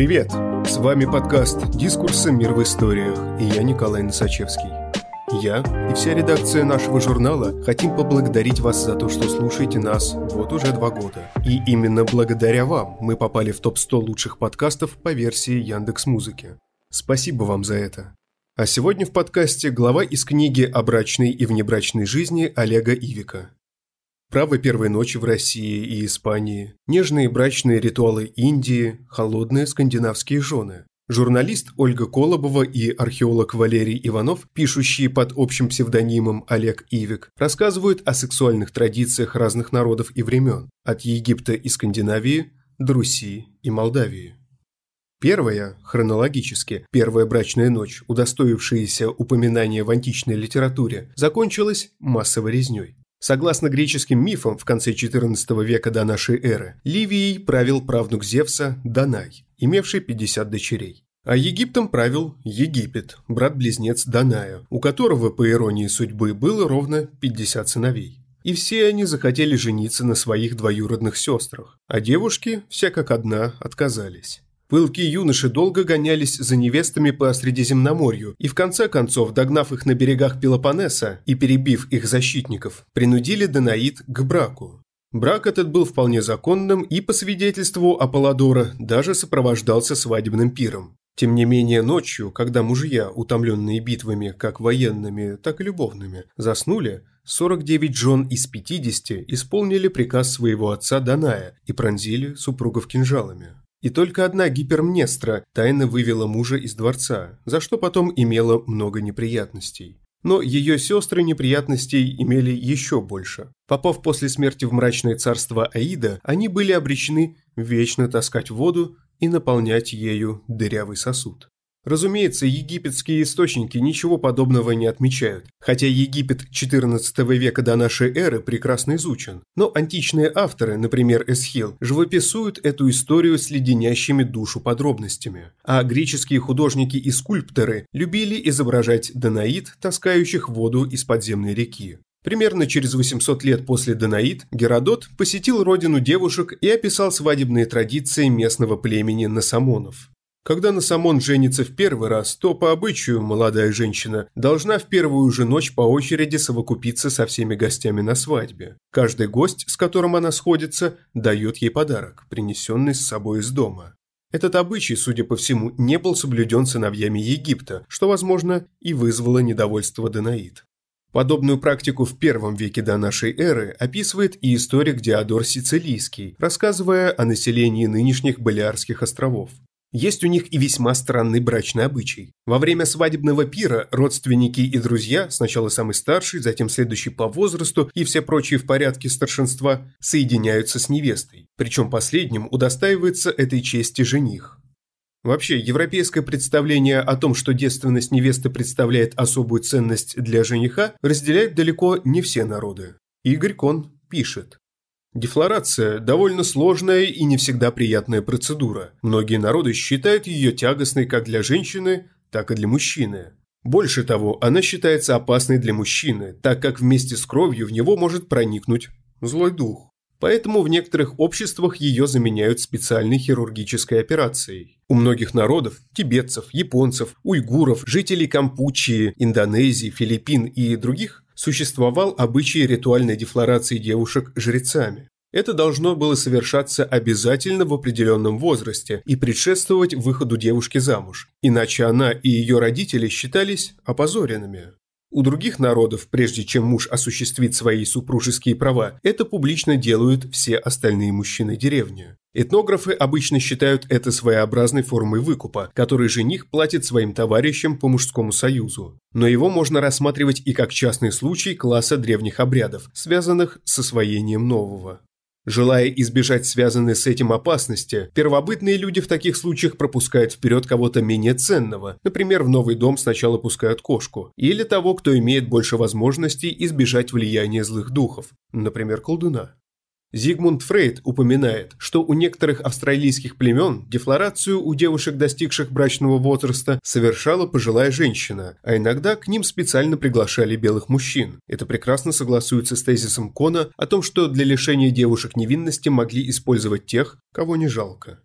Привет! С вами подкаст «Дискурсы. Мир в историях» и я Николай Носачевский. Я и вся редакция нашего журнала хотим поблагодарить вас за то, что слушаете нас вот уже два года. И именно благодаря вам мы попали в топ-100 лучших подкастов по версии Яндекс Музыки. Спасибо вам за это. А сегодня в подкасте глава из книги о брачной и внебрачной жизни Олега Ивика. Право первой ночи в России и Испании, нежные брачные ритуалы Индии, холодные скандинавские жены. Журналист Ольга Колобова и археолог Валерий Иванов, пишущие под общим псевдонимом Олег Ивик, рассказывают о сексуальных традициях разных народов и времен, от Египта и Скандинавии до Руси и Молдавии. Первая, хронологически, первая брачная ночь, удостоившаяся упоминания в античной литературе, закончилась массовой резней. Согласно греческим мифам, в конце XIV века до нашей эры, Ливией правил правнук Зевса Данай, имевший 50 дочерей. А Египтом правил Египет, брат-близнец Даная, у которого, по иронии судьбы, было ровно 50 сыновей. И все они захотели жениться на своих двоюродных сестрах, а девушки, все как одна, отказались. Пылкие юноши долго гонялись за невестами по Средиземноморью и в конце концов, догнав их на берегах Пелопоннеса и перебив их защитников, принудили Данаид к браку. Брак этот был вполне законным и, по свидетельству Аполлодора, даже сопровождался свадебным пиром. Тем не менее, ночью, когда мужья, утомленные битвами как военными, так и любовными, заснули, 49 жен из 50 исполнили приказ своего отца Даная и пронзили супругов кинжалами. И только одна гипермнестра тайно вывела мужа из дворца, за что потом имела много неприятностей. Но ее сестры неприятностей имели еще больше. Попав после смерти в мрачное царство Аида, они были обречены вечно таскать воду и наполнять ею дырявый сосуд. Разумеется, египетские источники ничего подобного не отмечают, хотя Египет XIV века до нашей эры прекрасно изучен. Но античные авторы, например, Эсхил, живописуют эту историю с леденящими душу подробностями. А греческие художники и скульпторы любили изображать Данаид, таскающих воду из подземной реки. Примерно через 800 лет после Данаид Геродот посетил родину девушек и описал свадебные традиции местного племени Насамонов. Когда Насамон женится в первый раз, то по обычаю молодая женщина должна в первую же ночь по очереди совокупиться со всеми гостями на свадьбе. Каждый гость, с которым она сходится, дает ей подарок, принесенный с собой из дома. Этот обычай, судя по всему, не был соблюден сыновьями Египта, что, возможно, и вызвало недовольство Данаид. Подобную практику в первом веке до нашей эры описывает и историк Диодор Сицилийский, рассказывая о населении нынешних Балиарских островов. Есть у них и весьма странный брачный обычай. Во время свадебного пира родственники и друзья, сначала самый старший, затем следующий по возрасту и все прочие в порядке старшинства, соединяются с невестой. Причем последним удостаивается этой чести жених. Вообще, европейское представление о том, что девственность невесты представляет особую ценность для жениха, разделяют далеко не все народы. Игорь Кон пишет. Дефлорация – довольно сложная и не всегда приятная процедура. Многие народы считают ее тягостной как для женщины, так и для мужчины. Больше того, она считается опасной для мужчины, так как вместе с кровью в него может проникнуть злой дух. Поэтому в некоторых обществах ее заменяют специальной хирургической операцией. У многих народов – тибетцев, японцев, уйгуров, жителей Кампучии, Индонезии, Филиппин и других – существовал обычай ритуальной дефлорации девушек жрецами. Это должно было совершаться обязательно в определенном возрасте и предшествовать выходу девушки замуж, иначе она и ее родители считались опозоренными. У других народов, прежде чем муж осуществит свои супружеские права, это публично делают все остальные мужчины деревни. Этнографы обычно считают это своеобразной формой выкупа, который жених платит своим товарищам по мужскому союзу. Но его можно рассматривать и как частный случай класса древних обрядов, связанных с освоением нового. Желая избежать связанной с этим опасности, первобытные люди в таких случаях пропускают вперед кого-то менее ценного, например, в новый дом сначала пускают кошку, или того, кто имеет больше возможностей избежать влияния злых духов, например, колдуна. Зигмунд Фрейд упоминает, что у некоторых австралийских племен дефлорацию у девушек, достигших брачного возраста, совершала пожилая женщина, а иногда к ним специально приглашали белых мужчин. Это прекрасно согласуется с тезисом Кона о том, что для лишения девушек невинности могли использовать тех, кого не жалко.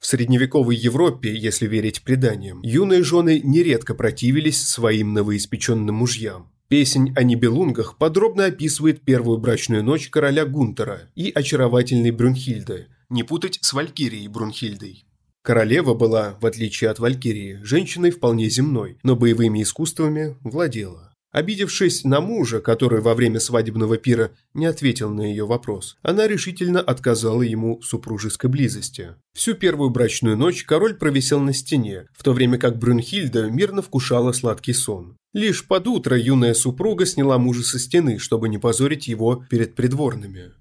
В средневековой Европе, если верить преданиям, юные жены нередко противились своим новоиспеченным мужьям. Песнь о Нибелунгах подробно описывает первую брачную ночь короля Гунтера и очаровательной Брюнхильды, не путать с Валькирией Брунхильдой. Королева была, в отличие от Валькирии, женщиной вполне земной, но боевыми искусствами владела. Обидевшись на мужа, который во время свадебного пира не ответил на ее вопрос, она решительно отказала ему в супружеской близости. Всю первую брачную ночь король провисел на стене, в то время как Брюнхильда мирно вкушала сладкий сон. Лишь под утро юная супруга сняла мужа со стены, чтобы не позорить его перед придворными.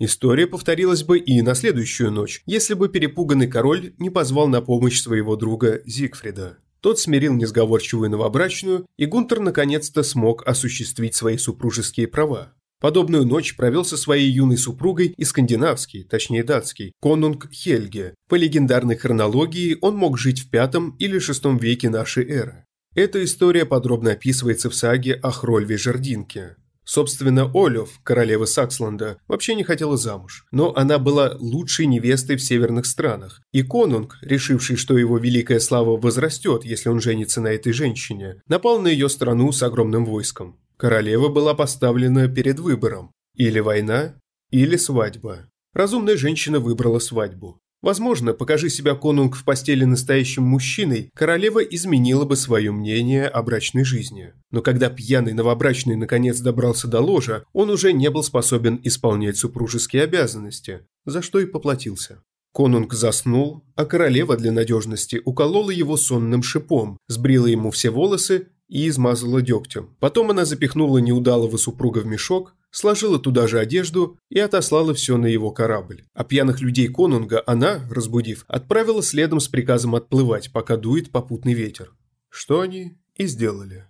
История повторилась бы и на следующую ночь, если бы перепуганный король не позвал на помощь своего друга Зигфрида. Тот смирил несговорчивую новобрачную, и Гунтер наконец-то смог осуществить свои супружеские права. Подобную ночь провел со своей юной супругой и скандинавский, точнее датский, конунг Хельге. По легендарной хронологии он мог жить в пятом или шестом веке нашей эры. Эта история подробно описывается в саге о Хрольве Жердинке. Собственно, Олёв, королева Саксланда, вообще не хотела замуж, но она была лучшей невестой в северных странах, и конунг, решивший, что его великая слава возрастет, если он женится на этой женщине, напал на ее страну с огромным войском. Королева была поставлена перед выбором – или война, или свадьба. Разумная женщина выбрала свадьбу. Возможно, покажи себя конунг в постели настоящим мужчиной, королева изменила бы свое мнение о брачной жизни. Но когда пьяный новобрачный наконец добрался до ложа, он уже не был способен исполнять супружеские обязанности, за что и поплатился. Конунг заснул, а королева для надежности уколола его сонным шипом, сбрила ему все волосы и измазала дегтем. Потом она запихнула неудалого супруга в мешок, сложила туда же одежду и отослала все на его корабль. А пьяных людей конунга она, разбудив, отправила следом с приказом отплывать, пока дует попутный ветер. Что они и сделали.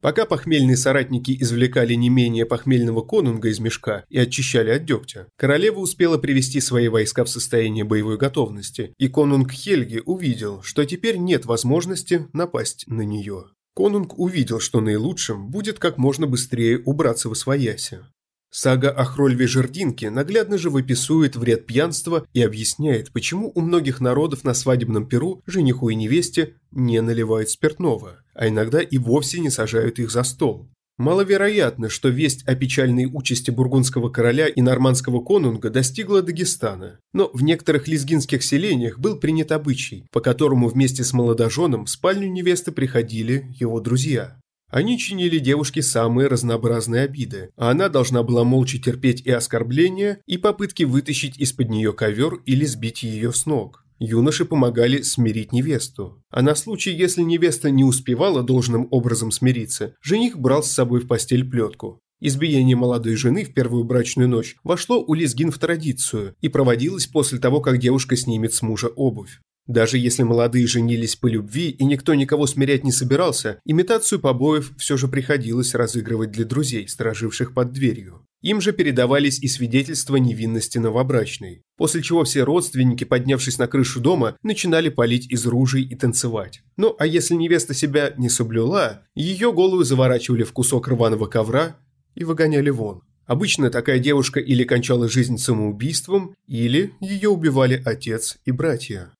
Пока похмельные соратники извлекали не менее похмельного конунга из мешка и очищали от дегтя, королева успела привести свои войска в состояние боевой готовности, и конунг Хельги увидел, что теперь нет возможности напасть на нее. Конунг увидел, что наилучшим будет как можно быстрее убраться в освояси. Сага о Хрольве Жердинке наглядно же выписывает вред пьянства и объясняет, почему у многих народов на свадебном перу жениху и невесте не наливают спиртного, а иногда и вовсе не сажают их за стол. Маловероятно, что весть о печальной участи бургундского короля и нормандского конунга достигла Дагестана, но в некоторых лезгинских селениях был принят обычай, по которому вместе с молодоженом в спальню невесты приходили его друзья. Они чинили девушке самые разнообразные обиды, а она должна была молча терпеть и оскорбления, и попытки вытащить из-под нее ковер или сбить ее с ног. Юноши помогали смирить невесту. А на случай, если невеста не успевала должным образом смириться, жених брал с собой в постель плетку. Избиение молодой жены в первую брачную ночь вошло у лезгин в традицию и проводилось после того, как девушка снимет с мужа обувь. Даже если молодые женились по любви и никто никого смирять не собирался, имитацию побоев все же приходилось разыгрывать для друзей, стороживших под дверью. Им же передавались и свидетельства невинности новобрачной, после чего все родственники, поднявшись на крышу дома, начинали палить из ружей и танцевать. Ну а если невеста себя не соблюла, ее голову заворачивали в кусок рваного ковра и выгоняли вон. Обычно такая девушка или кончала жизнь самоубийством, или ее убивали отец и братья.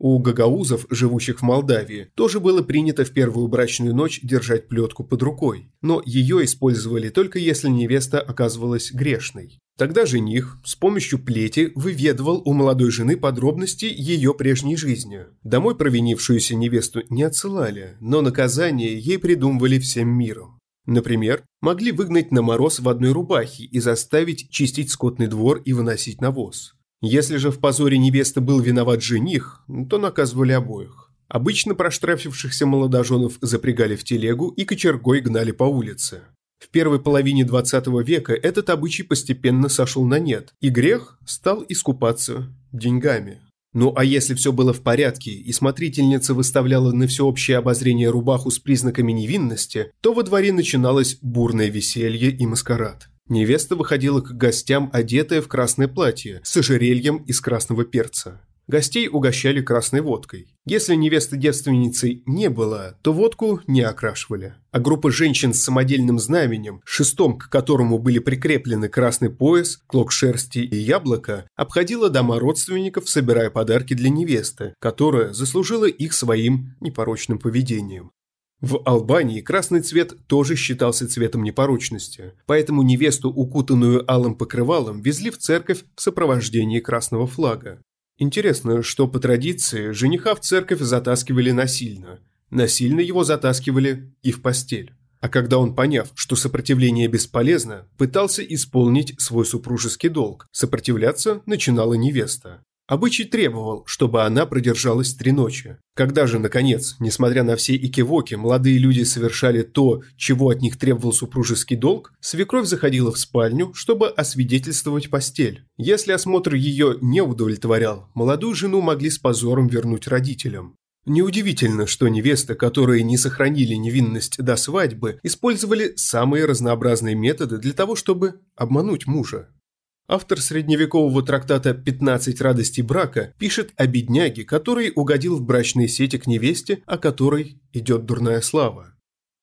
У гагаузов, живущих в Молдавии, тоже было принято в первую брачную ночь держать плетку под рукой, но ее использовали только если невеста оказывалась грешной. Тогда жених с помощью плети выведывал у молодой жены подробности ее прежней жизни. Домой провинившуюся невесту не отсылали, но наказание ей придумывали всем миром. Например, могли выгнать на мороз в одной рубахе и заставить чистить скотный двор и выносить навоз. Если же в позоре невесты был виноват жених, то наказывали обоих. Обычно проштрафившихся молодоженов запрягали в телегу и кочергой гнали по улице. В первой половине 20 века этот обычай постепенно сошел на нет, и грех стал искупаться деньгами. Ну а если все было в порядке, и смотрительница выставляла на всеобщее обозрение рубаху с признаками невинности, то во дворе начиналось бурное веселье и маскарад. Невеста выходила к гостям, одетая в красное платье, с ожерельем из красного перца. Гостей угощали красной водкой. Если невесты девственницей не было, то водку не окрашивали. А группа женщин с самодельным знаменем, шестом к которому были прикреплены красный пояс, клок шерсти и яблоко, обходила дома родственников, собирая подарки для невесты, которая заслужила их своим непорочным поведением. В Албании красный цвет тоже считался цветом непорочности, поэтому невесту, укутанную алым покрывалом, везли в церковь в сопровождении красного флага. Интересно, что по традиции жениха в церковь затаскивали насильно. Насильно его затаскивали и в постель. А когда он, поняв, что сопротивление бесполезно, пытался исполнить свой супружеский долг, сопротивляться начинала невеста. Обычай требовал, чтобы она продержалась три ночи. Когда же, наконец, несмотря на все икивоки, молодые люди совершали то, чего от них требовал супружеский долг, свекровь заходила в спальню, чтобы освидетельствовать постель. Если осмотр ее не удовлетворял, молодую жену могли с позором вернуть родителям. Неудивительно, что невесты, которые не сохранили невинность до свадьбы, использовали самые разнообразные методы для того, чтобы обмануть мужа. Автор средневекового трактата «15 радостей брака» пишет о бедняге, который угодил в брачные сети к невесте, о которой идет дурная слава.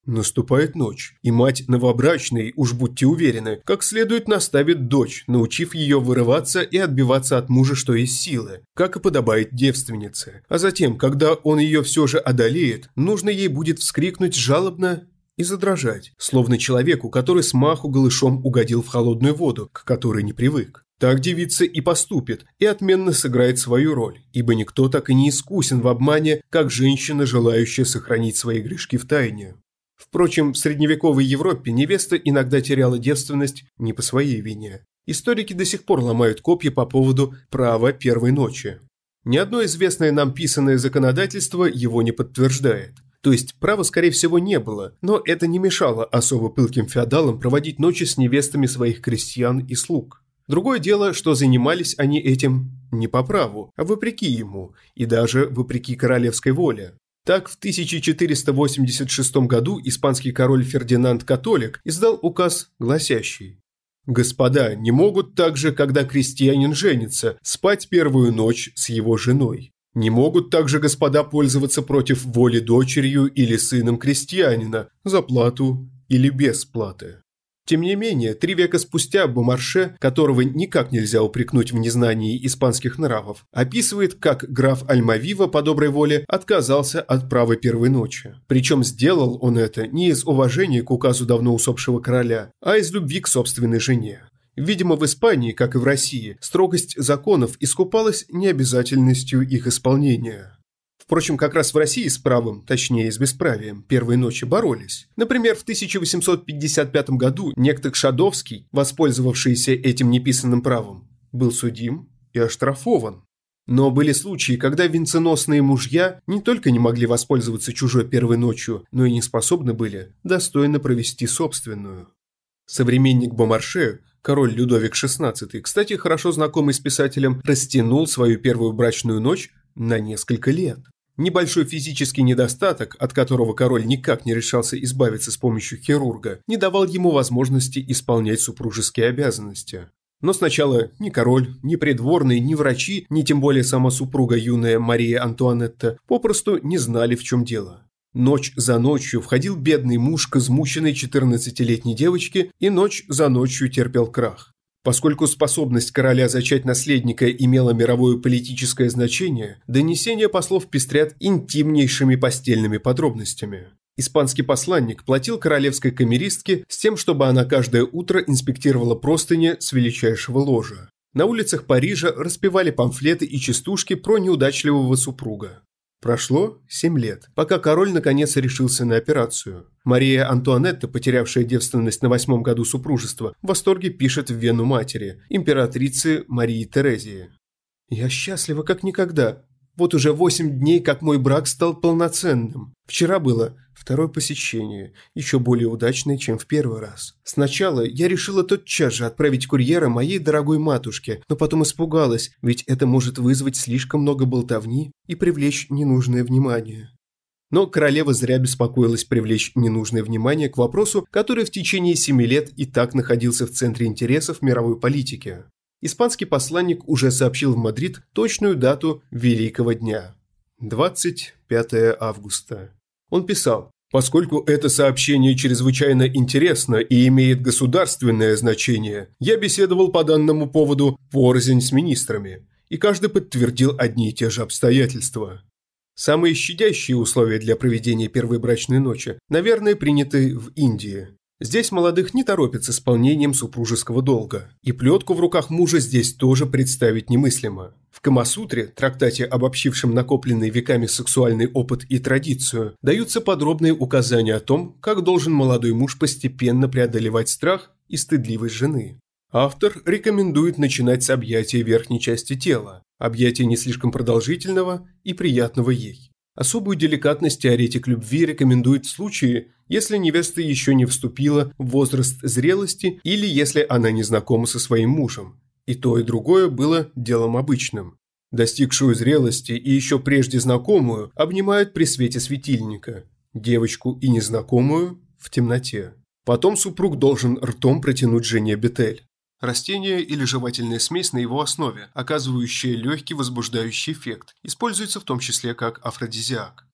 Наступает ночь, и мать новобрачной, уж будьте уверены, как следует наставит дочь, научив ее вырываться и отбиваться от мужа, что есть силы, как и подобает девственнице. А затем, когда он ее все же одолеет, нужно ей будет вскрикнуть жалобно и задрожать, словно человеку, который с маху голышом угодил в холодную воду, к которой не привык. Так девица и поступит, и отменно сыграет свою роль, ибо никто так и не искусен в обмане, как женщина, желающая сохранить свои грешки в тайне. Впрочем, в средневековой Европе невеста иногда теряла девственность не по своей вине. Историки до сих пор ломают копья по поводу права первой ночи. Ни одно известное нам писанное законодательство его не подтверждает. То есть права, скорее всего, не было, но это не мешало особо пылким феодалам проводить ночи с невестами своих крестьян и слуг. Другое дело, что занимались они этим не по праву, а вопреки ему, и даже вопреки королевской воле. Так, в 1486 году испанский король Фердинанд Католик издал указ, гласящий «Господа не могут также, когда крестьянин женится, спать первую ночь с его женой. Не могут также господа пользоваться против воли дочерью или сыном крестьянина за плату или без платы. Тем не менее, три века спустя Бомарше, которого никак нельзя упрекнуть в незнании испанских нравов, описывает, как граф Альмавива по доброй воле отказался от права первой ночи. Причем сделал он это не из уважения к указу давно усопшего короля, а из любви к собственной жене. Видимо, в Испании, как и в России, строгость законов искупалась необязательностью их исполнения. Впрочем, как раз в России с правом, точнее с бесправием, первой ночи боролись. Например, в 1855 году некто Кшадовский, воспользовавшийся этим неписанным правом, был судим и оштрафован. Но были случаи, когда венценосные мужья не только не могли воспользоваться чужой первой ночью, но и не способны были достойно провести собственную. Современник Бомарше Король Людовик XVI, кстати, хорошо знакомый с писателем, растянул свою первую брачную ночь на несколько лет. Небольшой физический недостаток, от которого король никак не решался избавиться с помощью хирурга, не давал ему возможности исполнять супружеские обязанности. Но сначала ни король, ни придворные, ни врачи, ни тем более сама супруга юная Мария Антуанетта попросту не знали, в чем дело. Ночь за ночью входил бедный муж к измученной 14-летней девочке и ночь за ночью терпел крах. Поскольку способность короля зачать наследника имела мировое политическое значение, донесения послов пестрят интимнейшими постельными подробностями. Испанский посланник платил королевской камеристке с тем, чтобы она каждое утро инспектировала простыни с величайшего ложа. На улицах Парижа распевали памфлеты и частушки про неудачливого супруга. Прошло семь лет, пока король наконец решился на операцию. Мария Антуанетта, потерявшая девственность на восьмом году супружества, в восторге пишет в вену матери, императрице Марии Терезии. «Я счастлива как никогда. Вот уже восемь дней, как мой брак стал полноценным. Вчера было второе посещение, еще более удачное, чем в первый раз. Сначала я решила тотчас же отправить курьера моей дорогой матушке, но потом испугалась, ведь это может вызвать слишком много болтовни и привлечь ненужное внимание. Но королева зря беспокоилась привлечь ненужное внимание к вопросу, который в течение семи лет и так находился в центре интересов мировой политики. испанский посланник уже сообщил в Мадрид точную дату Великого дня – 25 августа. Он писал, Поскольку это сообщение чрезвычайно интересно и имеет государственное значение, я беседовал по данному поводу порознь с министрами, и каждый подтвердил одни и те же обстоятельства. Самые щадящие условия для проведения первой брачной ночи, наверное, приняты в Индии. Здесь молодых не торопят с исполнением супружеского долга, и плетку в руках мужа здесь тоже представить немыслимо. В Камасутре, трактате, обобщившем накопленный веками сексуальный опыт и традицию, даются подробные указания о том, как должен молодой муж постепенно преодолевать страх и стыдливость жены. Автор рекомендует начинать с объятия верхней части тела, объятия не слишком продолжительного и приятного ей. Особую деликатность теоретик любви рекомендует в случае, если невеста еще не вступила в возраст зрелости или если она не знакома со своим мужем. И то, и другое было делом обычным. Достигшую зрелости и еще прежде знакомую обнимают при свете светильника, девочку и незнакомую – в темноте. Потом супруг должен ртом протянуть жене бетель. Растение или жевательная смесь на его основе, оказывающая легкий возбуждающий эффект, используется в том числе как афродизиак.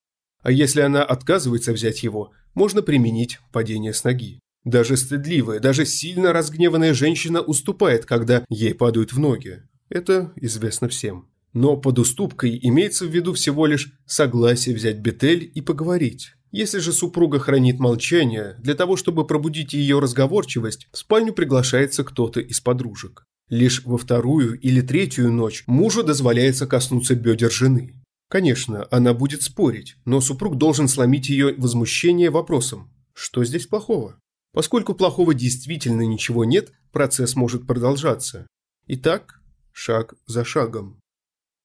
А если она отказывается взять его, можно применить падение с ноги. Даже стыдливая, даже сильно разгневанная женщина уступает, когда ей падают в ноги. Это известно всем. Но под уступкой имеется в виду всего лишь согласие взять бетель и поговорить. Если же супруга хранит молчание, для того, чтобы пробудить ее разговорчивость, в спальню приглашается кто-то из подружек. Лишь во вторую или третью ночь мужу дозволяется коснуться бедер жены. Конечно, она будет спорить, но супруг должен сломить ее возмущение вопросом «Что здесь плохого?». Поскольку плохого действительно ничего нет, процесс может продолжаться. Итак, шаг за шагом.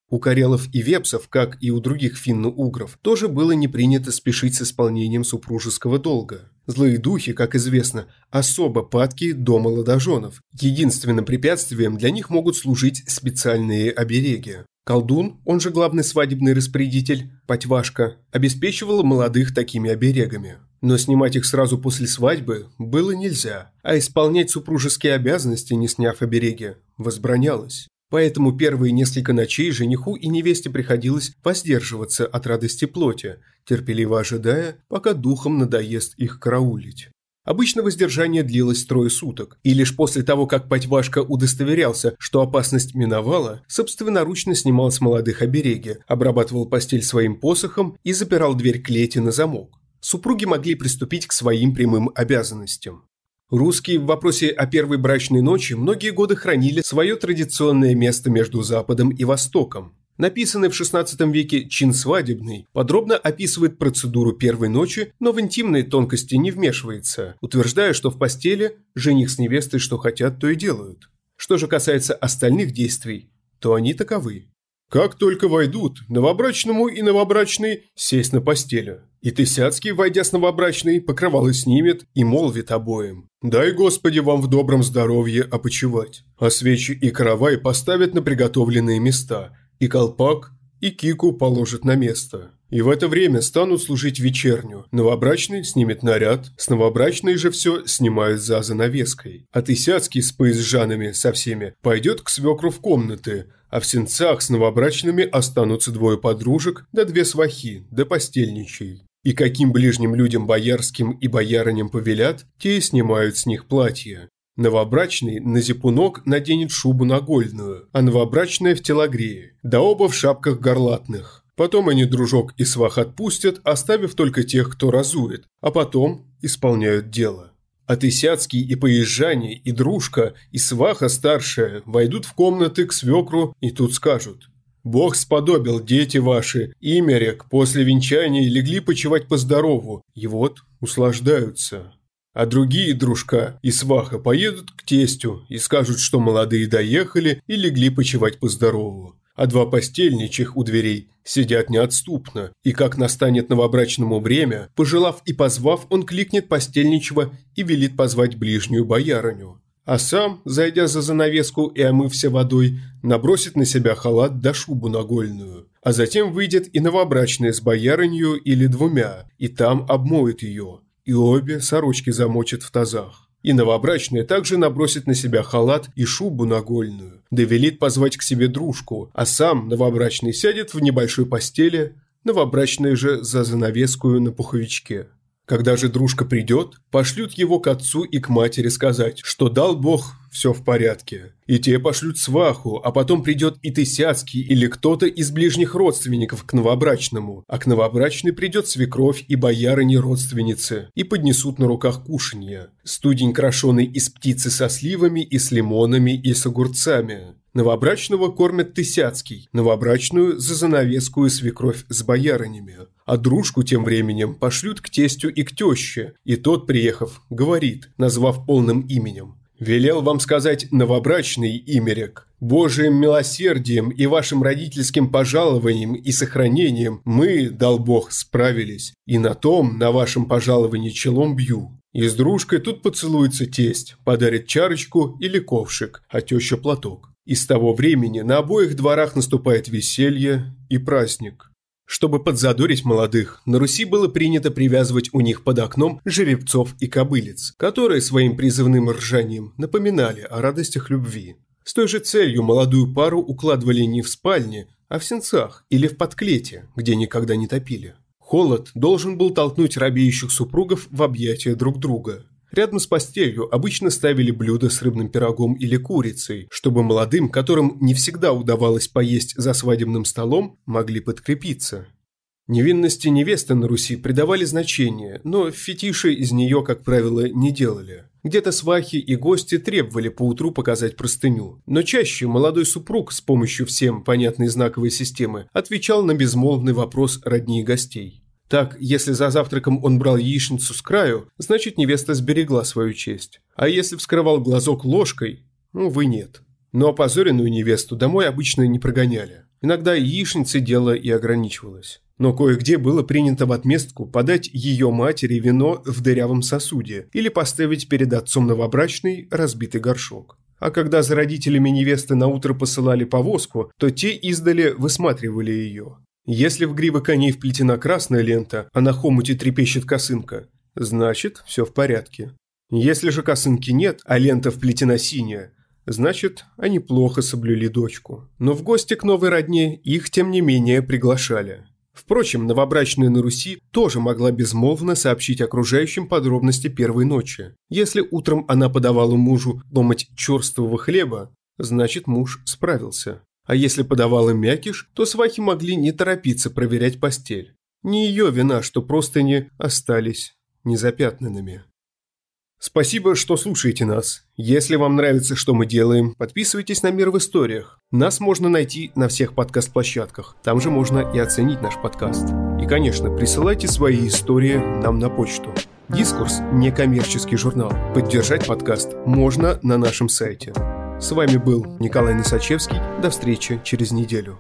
У карелов и вепсов, как и у других финно-угров, тоже было не принято спешить с исполнением супружеского долга. Злые духи, как известно, особо падки до молодоженов. Единственным препятствием для них могут служить специальные обереги. Колдун, он же главный свадебный распорядитель, Патьвашка, обеспечивал молодых такими оберегами. Но снимать их сразу после свадьбы было нельзя, а исполнять супружеские обязанности, не сняв обереги, возбранялось. Поэтому первые несколько ночей жениху и невесте приходилось воздерживаться от радости плоти, терпеливо ожидая, пока духом надоест их караулить. Обычно воздержание длилось трое суток, и лишь после того, как Патьвашка удостоверялся, что опасность миновала, собственноручно снимал с молодых обереги, обрабатывал постель своим посохом и запирал дверь клети на замок. Супруги могли приступить к своим прямым обязанностям. Русские в вопросе о первой брачной ночи многие годы хранили свое традиционное место между Западом и Востоком. Написанный в XVI веке «Чин свадебный» подробно описывает процедуру первой ночи, но в интимные тонкости не вмешивается, утверждая, что в постели жених с невестой что хотят, то и делают. Что же касается остальных действий, то они таковы. Как только войдут, новобрачному и новобрачной сесть на постели. И Тысяцкий, войдя с новобрачной, покрывало снимет и молвит обоим. «Дай, Господи, вам в добром здоровье опочивать». А свечи и каравай поставят на приготовленные места, и колпак, и кику положат на место. И в это время станут служить вечерню. Новобрачный снимет наряд, с новобрачной же все снимают за занавеской. А Тысяцкий с поезжанами со всеми пойдет к свекру в комнаты, а в сенцах с новобрачными останутся двое подружек да две свахи, да постельничей. И каким ближним людям боярским и боярыням повелят, те и снимают с них платья. Новобрачный на зипунок наденет шубу нагольную, а новобрачная в телогрее, да оба в шапках горлатных. Потом они дружок и свах отпустят, оставив только тех, кто разует, а потом исполняют дело. А Тысяцкий и Поезжане, и Дружка, и Сваха старшая войдут в комнаты к свекру и тут скажут «Бог сподобил, дети ваши, имя рек, после венчания легли почивать по здорову, и вот услаждаются». А другие дружка и сваха поедут к тестю и скажут, что молодые доехали и легли почивать по здорову а два постельничих у дверей сидят неотступно, и как настанет новобрачному время, пожелав и позвав, он кликнет постельничего и велит позвать ближнюю боярыню. А сам, зайдя за занавеску и омывся водой, набросит на себя халат да шубу нагольную, а затем выйдет и новобрачная с боярынью или двумя, и там обмоет ее, и обе сорочки замочит в тазах. И новобрачная также набросит на себя халат и шубу нагольную, да велит позвать к себе дружку, а сам новобрачный сядет в небольшой постели, новобрачная же за занавескую на пуховичке. Когда же дружка придет, пошлют его к отцу и к матери сказать, что дал Бог, все в порядке. И те пошлют сваху, а потом придет и Тысяцкий или кто-то из ближних родственников к новобрачному, а к новобрачной придет свекровь и боярыни родственницы, и поднесут на руках кушанья. Студень, крошеный из птицы со сливами и с лимонами и с огурцами. Новобрачного кормят Тысяцкий, новобрачную за занавеску и свекровь с боярынями. А дружку тем временем пошлют к тестю и к теще, и тот, приехав, говорит, назвав полным именем. «Велел вам сказать новобрачный имерек. Божиим милосердием и вашим родительским пожалованием и сохранением мы, дал Бог, справились, и на том, на вашем пожаловании челом бью. И с дружкой тут поцелуется тесть, подарит чарочку или ковшик, а теща платок. И с того времени на обоих дворах наступает веселье и праздник. Чтобы подзадорить молодых, на Руси было принято привязывать у них под окном жеребцов и кобылиц, которые своим призывным ржанием напоминали о радостях любви. С той же целью молодую пару укладывали не в спальне, а в сенцах или в подклете, где никогда не топили. Холод должен был толкнуть робеющих супругов в объятия друг друга. Рядом с постелью обычно ставили блюдо с рыбным пирогом или курицей, чтобы молодым, которым не всегда удавалось поесть за свадебным столом, могли подкрепиться. Невинности невесты на Руси придавали значение, но фетиши из нее, как правило, не делали. Где-то свахи и гости требовали поутру показать простыню, но чаще молодой супруг с помощью всем понятной знаковой системы отвечал на безмолвный вопрос родней гостей. Так, если за завтраком он брал яичницу с краю, значит невеста сберегла свою честь. А если вскрывал глазок ложкой, увы нет. Но опозоренную невесту домой обычно не прогоняли. Иногда яичницей дело и ограничивалось. Но кое-где было принято в отместку подать ее матери вино в дырявом сосуде или поставить перед отцом новобрачный разбитый горшок. А когда за родителями невесты на утро посылали повозку, то те издали высматривали ее. Если в гривы коней вплетена красная лента, а на хомуте трепещет косынка, значит, все в порядке. Если же косынки нет, а лента вплетена синяя, значит, они плохо соблюли дочку. Но в гости к новой родне их, тем не менее, приглашали. Впрочем, новобрачная на Руси тоже могла безмолвно сообщить окружающим подробности первой ночи. Если утром она подавала мужу ломать черствого хлеба, значит муж справился. А если подавала мякиш, то свахи могли не торопиться проверять постель. Не ее вина, что просто не остались незапятнанными. Спасибо, что слушаете нас. Если вам нравится, что мы делаем, подписывайтесь на «Мир в историях». Нас можно найти на всех подкаст-площадках. Там же можно и оценить наш подкаст. И, конечно, присылайте свои истории нам на почту. Дискурс – некоммерческий журнал. Поддержать подкаст можно на нашем сайте. С вами был Николай Носачевский. До встречи через неделю.